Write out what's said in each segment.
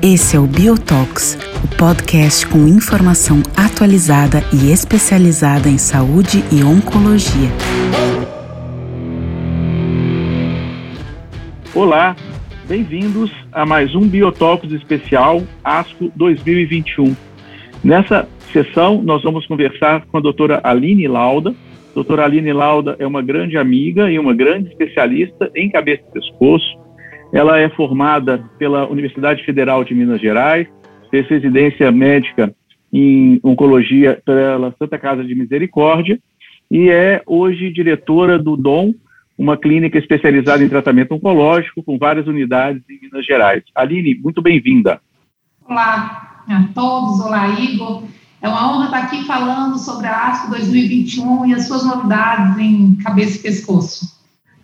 Esse é o Biotox, o podcast com informação atualizada e especializada em saúde e oncologia. Olá, bem-vindos a mais um Biotox especial ASCO 2021. Nessa sessão, nós vamos conversar com a doutora Aline Lauda. Doutora Aline Lauda é uma grande amiga e uma grande especialista em cabeça e pescoço ela é formada pela Universidade Federal de Minas Gerais, fez residência médica em oncologia pela Santa Casa de Misericórdia e é hoje diretora do DOM, uma clínica especializada em tratamento oncológico com várias unidades em Minas Gerais. Aline, muito bem-vinda. Olá a todos, olá Igor. É uma honra estar aqui falando sobre a ASCO 2021 e as suas novidades em cabeça e pescoço.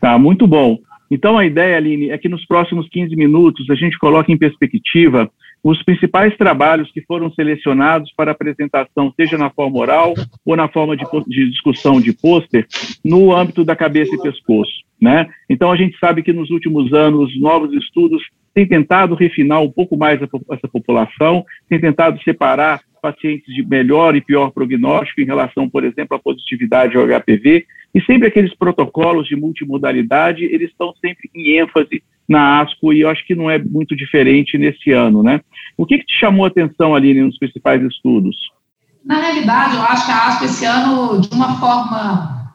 Tá, muito bom. Então, a ideia, Aline, é que nos próximos 15 minutos a gente coloque em perspectiva os principais trabalhos que foram selecionados para apresentação, seja na forma oral ou na forma de, de discussão de pôster, no âmbito da cabeça e pescoço. Né? Então, a gente sabe que nos últimos anos, novos estudos têm tentado refinar um pouco mais a, essa população, têm tentado separar pacientes de melhor e pior prognóstico em relação, por exemplo, à positividade ao HPV, e sempre aqueles protocolos de multimodalidade, eles estão sempre em ênfase na ASCO, e eu acho que não é muito diferente nesse ano, né? O que, que te chamou a atenção ali nos principais estudos? Na realidade, eu acho que a ASCO esse ano, de uma forma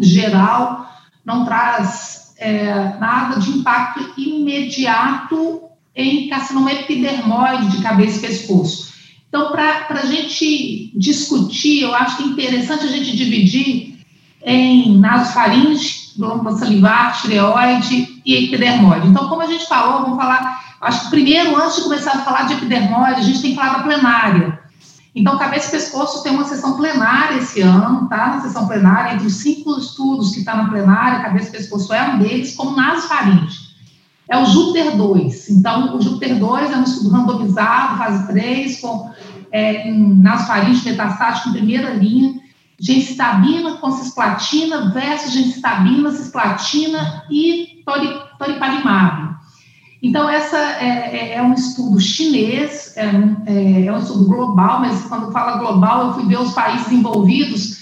geral, não traz é, nada de impacto imediato em carcinoma epidermoide de cabeça e pescoço. Então, para a gente discutir, eu acho que é interessante a gente dividir em nasofaringe, glândula salivar, tireoide e epidermoide. Então, como a gente falou, vamos falar, acho que primeiro, antes de começar a falar de epidermoide, a gente tem que falar da plenária. Então, cabeça e pescoço tem uma sessão plenária esse ano, tá? Na sessão plenária, entre os cinco estudos que está na plenária, cabeça e pescoço é um deles, como nasofaringe é o Júpiter 2. Então, o Júpiter 2 é um estudo randomizado, fase 3, com é, nasofaringe metastático em primeira linha, gencitabina com cisplatina versus gencitabina, cisplatina e toripalimab. Então, essa é, é, é, um estudo chinês, é, é, é um estudo global, mas quando fala global, eu fui ver os países envolvidos,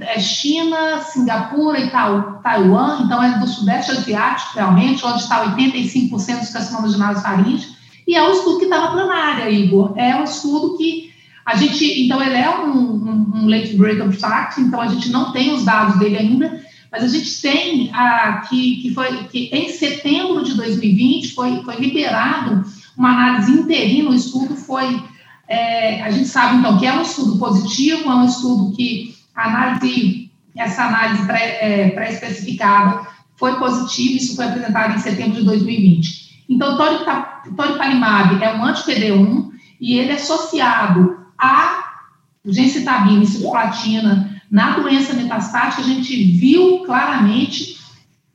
é China, Singapura e Taiwan, então é do Sudeste Asiático, realmente, onde está 85% dos carcinomas de nasofaringe, e é um estudo que está na plenária, Igor. É um estudo que a gente, então ele é um, um, um late break abstract, então a gente não tem os dados dele ainda, mas a gente tem a, que, que foi que em setembro de 2020 foi, foi liberado uma análise interina, o estudo foi, é, a gente sabe então que é um estudo positivo, é um estudo que análise, essa análise é, pré-especificada pré foi positiva, isso foi apresentado em setembro de 2020. Então, toripalimab é um anti-PD1 e ele é associado a gencitabina e cisplatina na doença metastática, a gente viu claramente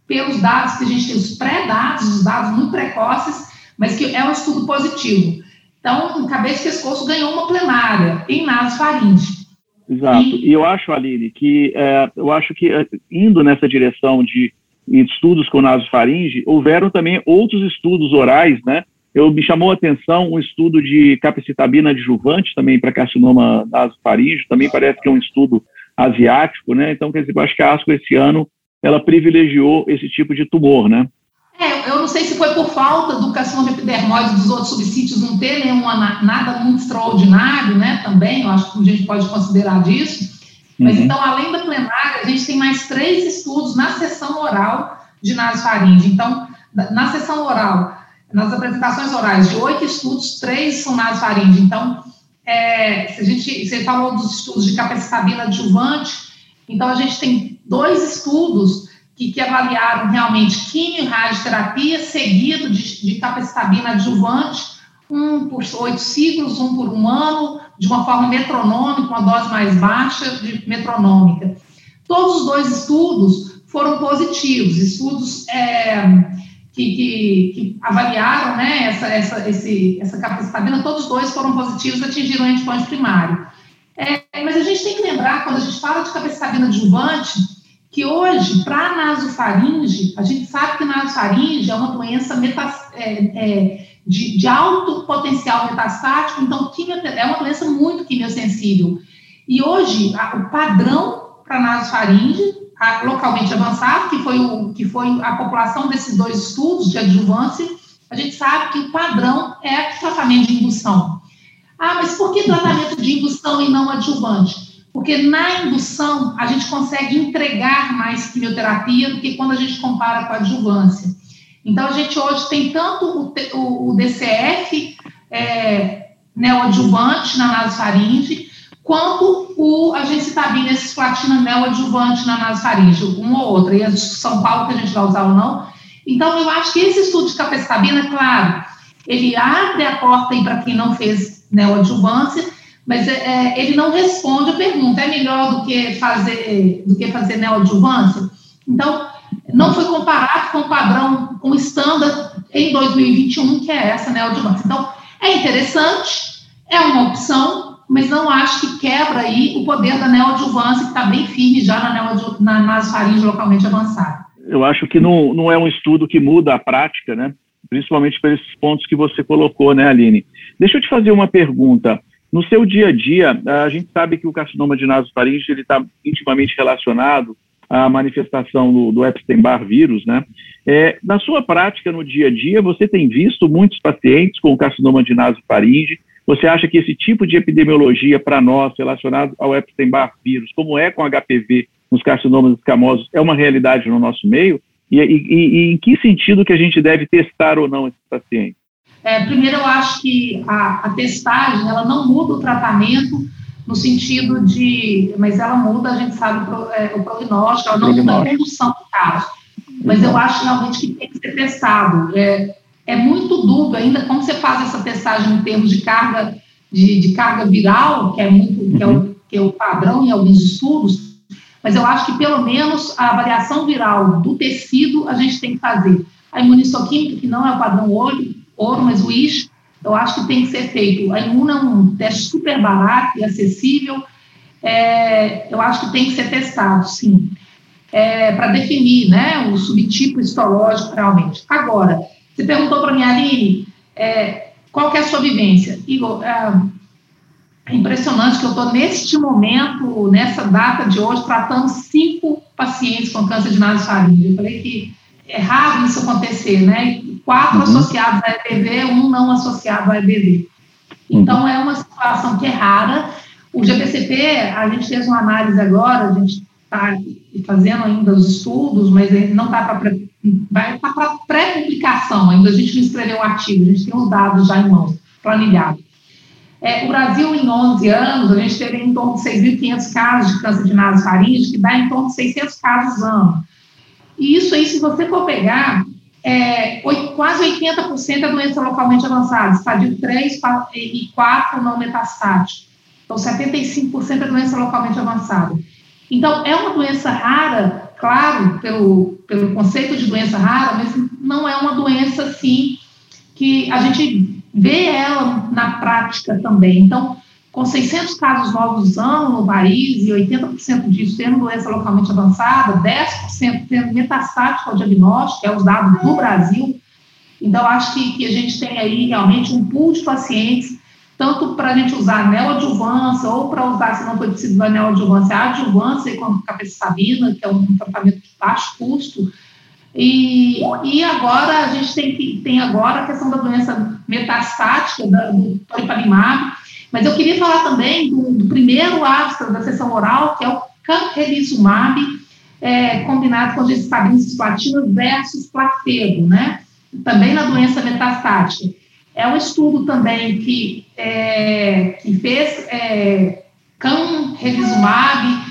pelos dados que a gente tem, os pré-dados, os dados muito precoces, mas que é um estudo positivo. Então, cabeça e pescoço ganhou uma plenária em nasofaringe. Exato. E, eu acho, Aline, que é, eu acho que é, indo nessa direção de estudos com nasofaringe, houveram também outros estudos orais, né? Eu me chamou a atenção um estudo de capecitabina adjuvante também para carcinoma nasofaringe, também parece que é um estudo asiático, né? Então, quer dizer, eu acho que a ASCO esse ano ela privilegiou esse tipo de tumor, né? É, eu não sei se foi por falta do carcinoma epidermoide dos outros subsítios não ter nenhuma, nada muito extraordinário, né, também, eu acho que a gente pode considerar disso. Mas uhum. então, além da plenária, a gente tem mais três estudos na sessão oral de nasofaringe. Então, na sessão oral, nas apresentações orais de oito estudos, três são nasofaringe. Então, é, se a gente, você falou dos estudos de capacitabina adjuvante, então a gente tem dois estudos que, que avaliaram realmente quimio e radioterapia, seguido de, de capacitabina adjuvante, um por oito ciclos, um por um ano, de uma forma metronômica, uma dose mais baixa de metronômica. Todos os dois estudos foram positivos, estudos é, que, que, que, avaliaram né, essa, essa, esse, essa capacitabina, todos os dois foram positivos, atingiram o endpoint primário. É, mas a gente tem que lembrar, quando a gente fala de capacitabina adjuvante, que hoje, para nasofaringe, a gente sabe que nasofaringe é uma doença metas, é, é, de, de, alto potencial metastático, então é uma doença muito quimiosensível. E hoje, a, o padrão para nasofaringe, localmente avançado, que foi, o, que foi a população desses dois estudos de adjuvância, a gente sabe que o padrão é tratamento de indução. Ah, mas por que tratamento de indução e não adjuvante? Porque na indução a gente consegue entregar mais quimioterapia do que quando a gente compara com a adjuvância. Então a gente hoje tem tanto o, o, o DCF é, neoadjuvante na nasofaringe, quanto o agencitabina cisplatina neoadjuvante na nasofaringe, um ou outro, e a São Paulo que a gente vai usar ou não. Então eu acho que esse estudo de capecitabina, claro, ele abre a porta para quem não fez neoadjuvância, mas é, é, ele não responde a pergunta, é melhor do que fazer, do que fazer neoadjuvância? Então, não foi comparado com o padrão, com o standard em 2021, que é essa neoadjuvância. Então, é interessante, é uma opção, mas não acho que quebra aí o poder da neoadjuvância, que está bem firme já na, na nasofaringe localmente avançada. Eu acho que não, não é um estudo que muda a prática, né? principalmente por esses pontos que você colocou, né, Aline? Deixa eu te fazer uma pergunta. No seu dia a dia, a gente sabe que o carcinoma de nasofaringe está intimamente relacionado à manifestação do, do Epstein-Barr vírus, né? É, na sua prática, no dia a dia, você tem visto muitos pacientes com carcinoma de nasofaringe? Você acha que esse tipo de epidemiologia para nós, relacionado ao Epstein-Barr vírus, como é com HPV nos carcinomas escamosos, é uma realidade no nosso meio? E, e, e, em que sentido que a gente deve testar ou não esses pacientes? É, primeiro, eu acho que a, a, testagem ela não muda o tratamento no sentido de, mas ela muda, a gente sabe o, é, o prognóstico, ela não muda a condução do caso. Mas eu acho realmente que tem que ser testado. É, é muito dúbio ainda como você faz essa testagem em termos de carga de, de carga viral, que é muito que é, o, uhum. que é o padrão em alguns estudos, mas eu acho que pelo menos a avaliação viral do tecido a gente tem que fazer. A imunistoquímica, que não é o padrão ouro, ouro mas o ISH, eu acho que tem que ser feito. A imuna é um teste super barato e acessível, é, eu acho que tem que ser testado, sim, é, para definir né, o subtipo histológico realmente. Agora, você perguntou para mim, Aline, é, qual que é a sua vivência? Igor, é, é impressionante que eu estou, neste momento, nessa data de hoje, tratando cinco pacientes com câncer de nasofaringe. Eu falei que é raro isso acontecer, né? Quatro uhum. associados a EBV, um não associado a EBV. Então, uhum. é uma situação que é rara. O GPCP, a gente fez uma análise agora, a gente está fazendo ainda os estudos, mas não está para vai estar para pré-publicação, ainda a gente não escreveu o artigo, a gente tem os dados já em mãos, planilhados. É, o Brasil, em 11 anos, a gente teve em torno de 6.500 casos de câncer de nasofaringe, que dá em torno de 600 casos ano. E isso aí, se você for pegar, é, quase 80% é doença localmente avançada, estadio 3 e 4 não metastático. Então, 75% é doença localmente avançada. Então, é uma doença rara, claro, pelo, pelo conceito de doença rara, mas não é uma doença, assim, que a gente vê ela na prática também. Então, com 600 casos novos ano no país e 80% disso tendo doença localmente avançada, 10% tendo metastático ao diagnóstico, que é os dados do Brasil. Então, acho que, que a gente tem aí realmente um pool de pacientes, tanto para a gente usar neoadjuvância ou para usar, se não for preciso da neoadjuvância, a adjuvância com capecitabina, que é um tratamento de baixo custo, e, e agora a gente tem, que, tem agora a questão da doença metastática, da, do toripalimab, mas eu queria falar também do, do primeiro ácido da sessão oral, que é o canrelizumab, é, combinado com gestabina cisplatina versus placebo, né? Também na doença metastática. É um estudo também que, é, que fez é, canrelizumab,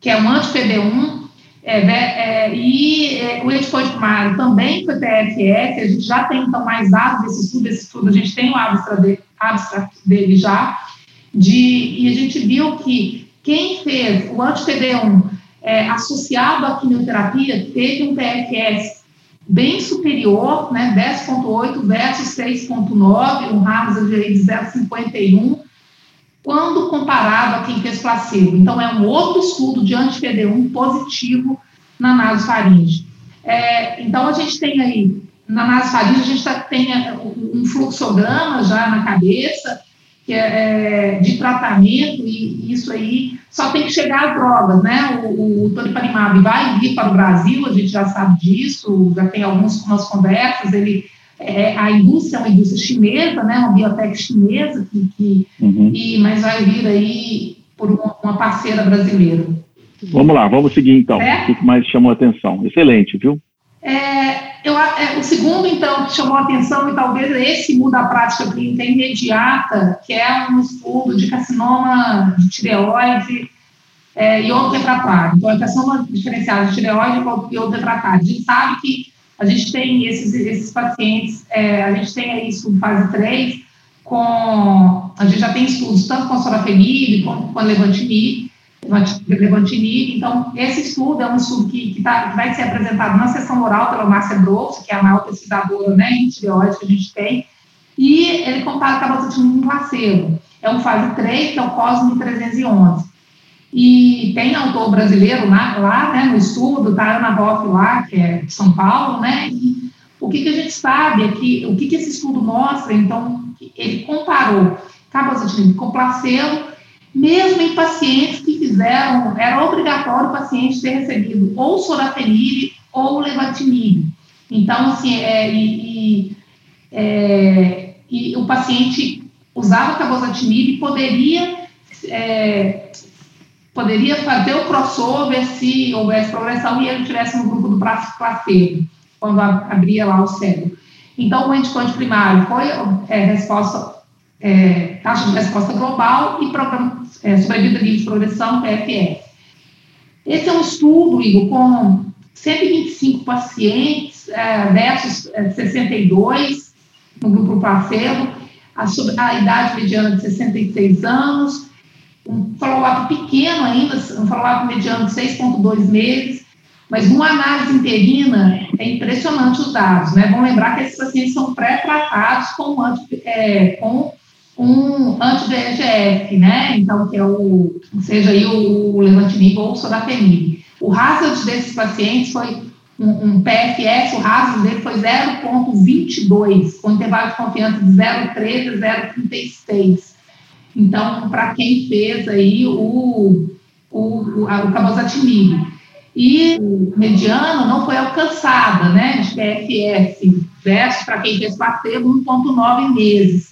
que é um anti-PD1, é, é, e é, o editor primário também foi PFS, a gente já tem então mais dados desse estudo, esse estudo a gente tem o abstract dele, abstract dele já, de, e a gente viu que quem fez o anti-PD1 é, associado à quimioterapia teve um PFS bem superior, né, 10.8 versus 6.9, um hazard de 0,51, quando comparado a quem fez placebo. Então, é um outro estudo de anti-PD1 positivo na nasofaringe. É, então, a gente tem aí, na nasofaringe, a gente tá, tem é, um fluxograma já na cabeça, é, é, de tratamento, e isso aí só tem que chegar às drogas, né? O, o Toripalimab vai vir para o Brasil, a gente já sabe disso, já tem algumas conversas, ele é, a indústria é uma indústria chinesa, né, uma biotech chinesa, que, que uhum. e, mas vai vir aí por uma, uma, parceira brasileira. Vamos lá, vamos seguir então. É? O que mais chamou a atenção? Excelente, viu? É, eu, é, o segundo, então, que chamou a atenção, e talvez esse muda a prática clínica imediata, que é um estudo de carcinoma de tireoide é, e outro refratário. Então, é carcinoma diferenciado de tireoide e outro refratário. A gente sabe que a gente tem esses, esses pacientes, é, a gente tem aí isso fase 3, com, a gente já tem estudos tanto com sorafenib como com levantinib, levantinib, então esse estudo é um estudo que, que, tá, que vai ser apresentado na sessão oral pela Márcia Grosso, que é a maior pesquisadora né, em tireoide que a gente tem, e ele compara cabazotino com placebo. É um fase 3, que é o COSME 311. E tem autor brasileiro lá, lá né, no estudo, tá Ana Hoff lá, que é de São Paulo, né? E o que, que a gente sabe é que, o que, que esse estudo mostra, então, ele comparou cabazotine com placebo, mesmo em pacientes que fizeram, era obrigatório o paciente ter recebido ou sorafenib ou levatinib. Então, assim, é, e, é, e o paciente usava cabozantinib e poderia é, poderia fazer o crossover se houvesse progressão e ele estivesse no grupo do placebo, quando abria lá o cérebro. Então, o endpoint primário foi é, resposta, é, taxa de resposta global e programa, é, sobrevida livre de progressão, PFS. Esse é um estudo, Igor, com 125 pacientes é, versus 62 é, no grupo placebo, a, a idade mediana de 66 anos, um follow-up pequeno ainda, um follow-up mediano de 6,2 meses, mas numa análise interina é impressionante os dados, né? Vamos lembrar que esses pacientes são pré-tratados com, é, com um anti-VEGF, né? Então, que é o, seja aí o, o levantinib ou o sorafenib. O hazard desses pacientes foi um, um PFS, o hazard dele foi 0,22, com intervalo de confiança de 0,13 a 0,36. Então, para quem fez aí o, o, o, o cabozantinib. E o mediano não foi alcançada, né, de PFS, versus para quem fez placebo, 1,9 meses.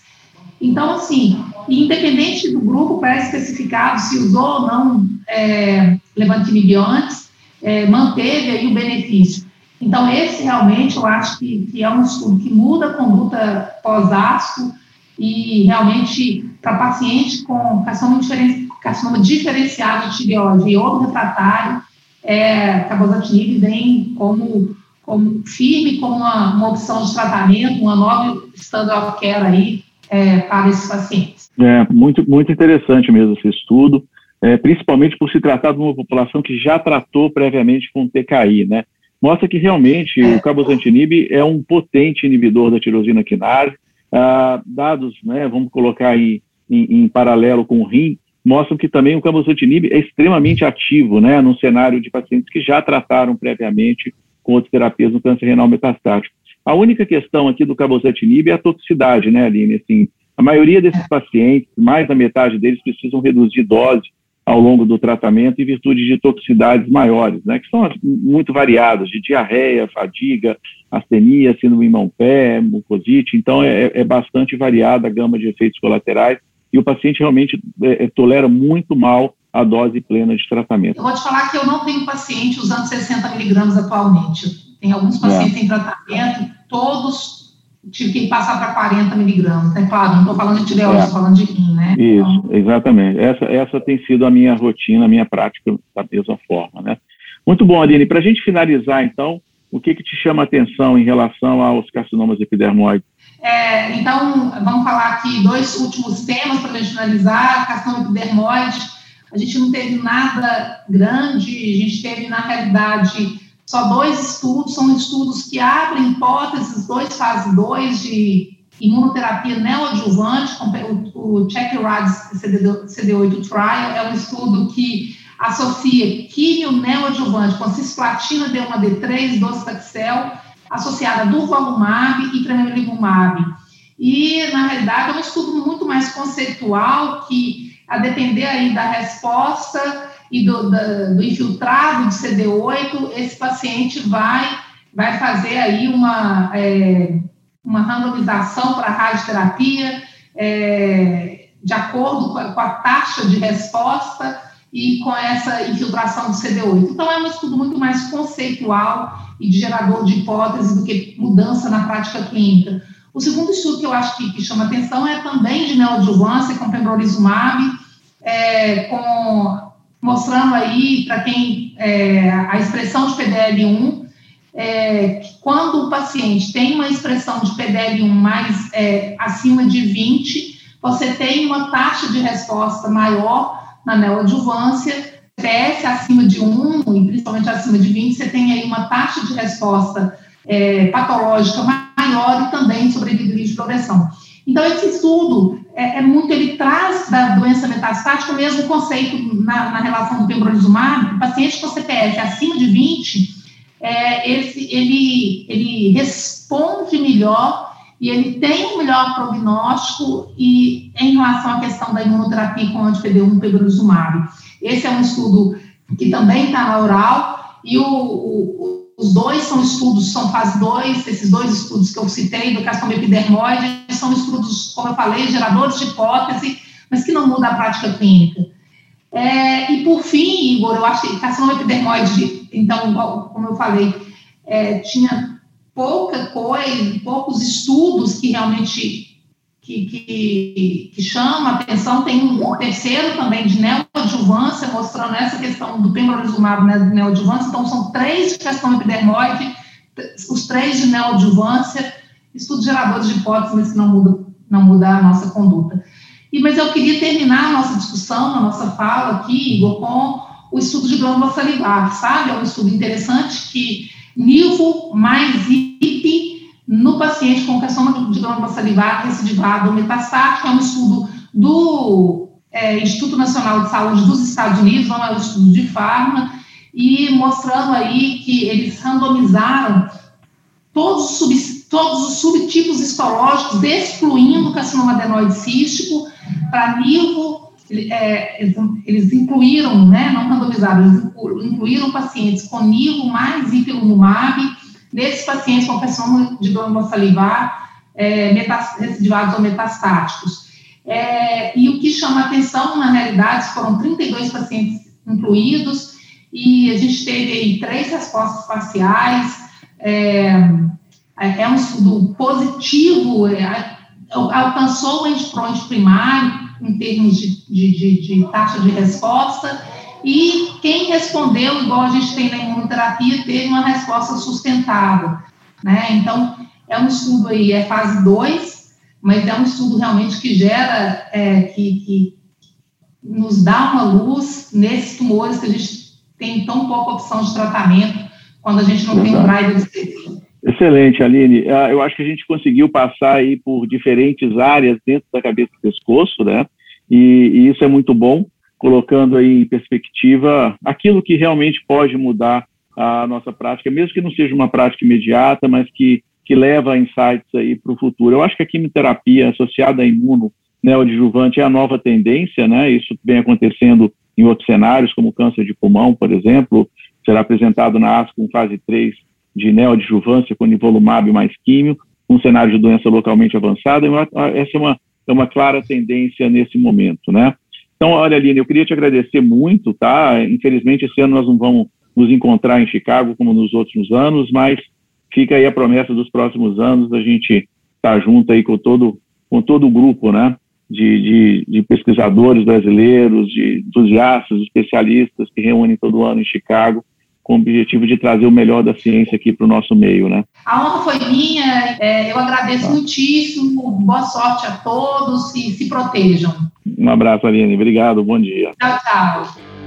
Então, assim, independente do grupo pré-especificado, se usou ou não é, levantinib antes, é, manteve aí o benefício. Então, esse realmente eu acho que, que é um estudo que muda a conduta pós-ácido e realmente para paciente com carcinoma, diferen, carcinoma diferenciado de tireoide e outro refratário, é, cabozantinib vem como, como firme como uma, uma opção de tratamento, uma nova standard of care aí é, para esses pacientes. É, muito, muito interessante mesmo esse estudo, é, principalmente por se tratar de uma população que já tratou previamente com TKI, né? Mostra que realmente é. o cabozantinib é um potente inibidor da tirosina quinase, ah, dados, né, vamos colocar aí em, em, paralelo com o rim, mostram que também o cabozantinib é extremamente ativo, né, num cenário de pacientes que já trataram previamente com outras terapias no câncer renal metastático. A única questão aqui do cabozantinib é a toxicidade, né, Aline? Assim, a maioria desses pacientes, mais da metade deles, precisam reduzir dose ao longo do tratamento em virtude de toxicidades maiores, né, que são muito variadas, de diarreia, fadiga, astenia, síndrome mão-pé, mucosite, então é, é, bastante variada a gama de efeitos colaterais e o paciente realmente é, é, tolera muito mal a dose plena de tratamento. Eu vou te falar que eu não tenho paciente usando 60 miligramas atualmente. Tem alguns pacientes é. em tratamento, todos tive que passar para 40 miligramas. É claro, não estou falando de tireoide, estou é. falando de rim, né? Isso, então... exatamente. Essa, essa tem sido a minha rotina, a minha prática da mesma forma, né? Muito bom, Aline. Para a gente finalizar, então, o que, que te chama a atenção em relação aos carcinomas epidermoides? É, então, vamos falar aqui dois últimos temas para a gente finalizar. Carcinoma epidermoide, a gente não teve nada grande, a gente teve, na realidade, só dois estudos, são estudos que abrem hipóteses, dois fase 2 de imunoterapia neoadjuvante, o, o Check-RAD CD8 Trial, é um estudo que associa químio neoadjuvante com cisplatina D1D3, docetaxel, associada a durvalumab e tremelimumab. E, na realidade, é um estudo muito mais conceitual que, a depender aí da resposta e do, do infiltrado de CD8, esse paciente vai, vai fazer aí uma, é, uma randomização para radioterapia é, de acordo com a, com a taxa de resposta e com essa infiltração do CD8. Então, é um estudo muito mais conceitual e de gerador de hipóteses do que mudança na prática clínica. O segundo estudo que eu acho que, que chama atenção é também de neoadjuvância com pembrolizumab, é, com, mostrando aí para quem é, a expressão de PDL1, é, quando o paciente tem uma expressão de PDL1 mais é, acima de 20, você tem uma taxa de resposta maior na neoadjuvância, PS acima de 1, e principalmente acima de 20, você tem aí uma taxa de resposta é, patológica maior e também sobrevivência de progressão. Então, esse estudo é, é, muito, ele traz da doença metastática o mesmo conceito na, na relação do pembrolizumab, paciente com CPF acima de 20, é, esse, ele, ele responde melhor e ele tem um melhor prognóstico e em relação à questão da imunoterapia com anti-PD1 pembrolizumab. Esse é um estudo que também está na oral e o, o, os dois são estudos, são fase 2, esses dois estudos que eu citei do carcinoma são estudos, como eu falei, geradores de hipótese, mas que não mudam a prática clínica. É, e por fim, Igor, eu acho que carcinoma epidermoide, então, como eu falei, é, tinha pouca coisa, poucos estudos que realmente que, que, que chama atenção. Tem um terceiro também de neoadjuvância, mostrando essa questão do pembrolizumab né, neoadjuvância. Então, são três de questão epidermoide, os três de neoadjuvância, estudos geradores de hipóteses, que não muda, não muda a nossa conduta. E, mas eu queria terminar a nossa discussão, a nossa fala aqui, Igor, com o estudo de glândula salivar, sabe? É um estudo interessante que nivo mais IP no paciente com carcinoma de glândula salivar recidivado metastático, é um estudo do é, Instituto Nacional de Saúde dos Estados Unidos, não é um estudo de farma, e mostrando aí que eles randomizaram todos os, sub, todos os subtipos histológicos, excluindo o carcinoma adenoide cístico, para nivo, é, eles incluíram, né, não randomizaram, eles incluíram pacientes com nivo mais ipilimumab, nesses pacientes com carcinoma de glândula salivar é, recidivados ou metastáticos. É, e o que chama atenção, na realidade, foram 32 pacientes incluídos, e a gente teve aí três respostas parciais, é, é um estudo positivo, é, alcançou o endpoint primário em termos de, de, de, de taxa de resposta, e quem respondeu, igual a gente tem na imunoterapia, teve uma resposta sustentável. Né? Então, é um estudo aí, é fase 2, mas é um estudo realmente que gera, é, que, que nos dá uma luz nesses tumores que a gente tem tão pouca opção de tratamento quando a gente não tem um driver específico. Excelente, Aline. Ah, eu acho que a gente conseguiu passar aí por diferentes áreas dentro da cabeça do pescoço, né? E, e isso é muito bom colocando aí em perspectiva aquilo que realmente pode mudar a nossa prática, mesmo que não seja uma prática imediata, mas que, que leva insights aí para o futuro. Eu acho que a quimioterapia associada a imuno neoadjuvante é a nova tendência, né? Isso vem acontecendo em outros cenários, como câncer de pulmão, por exemplo, será apresentado na ASCO com fase 3 de neoadjuvância com nivolumab mais químio, um cenário de doença localmente avançada. Essa é uma, é uma clara tendência nesse momento, né? Então, olha, Aline, eu queria te agradecer muito, tá? Infelizmente, esse ano nós não vamos nos encontrar em Chicago como nos outros anos, mas fica aí a promessa dos próximos anos a gente estar tá junto aí com todo, com todo o grupo, né? De, de, de, pesquisadores brasileiros, de entusiastas, especialistas que reúnem todo ano em Chicago com o objetivo de trazer o melhor da ciência aqui para o nosso meio, né? A honra foi minha, é, eu agradeço ah. muitíssimo, boa sorte a todos e se protejam. Um abraço, Aline, obrigado, bom dia. Tchau, tchau.